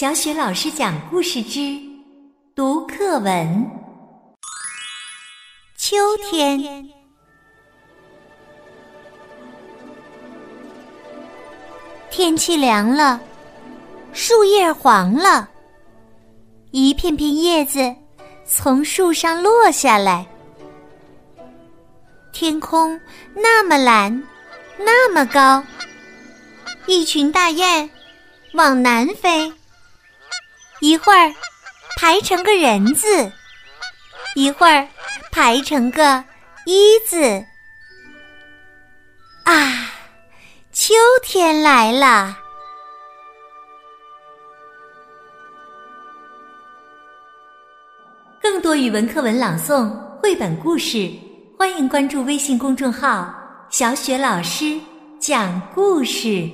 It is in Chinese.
小雪老师讲故事之读课文。秋天，天气凉了，树叶黄了，一片片叶子从树上落下来。天空那么蓝，那么高，一群大雁往南飞。一会儿排成个人字，一会儿排成个一字。啊，秋天来了！更多语文课文朗诵、绘本故事，欢迎关注微信公众号“小雪老师讲故事”。